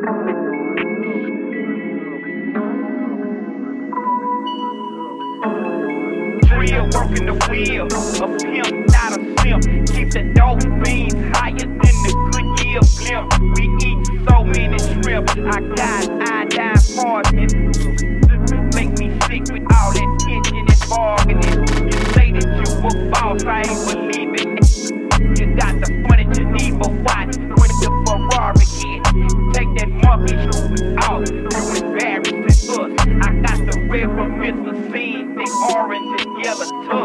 Real working the wheel, a pimp, not a. Keep the higher than the Goodyear blimp. We eat so many shrimp. I got iodine parts That monkey shoes off, you embarrassing us. I got the red from Mr. Scene, thick orange and yellow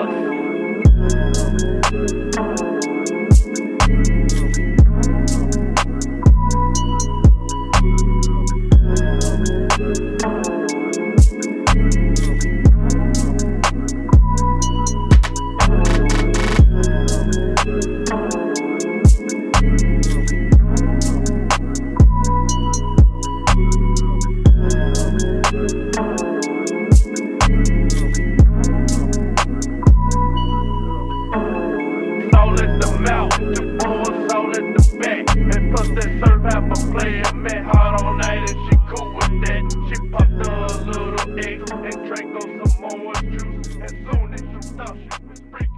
Soul at the mouth, the boy, soul at the back. And plus that serve half a player, met hard all night and she cool with that. She popped a little egg and drank on some more juice. As soon as you thought she was freaking.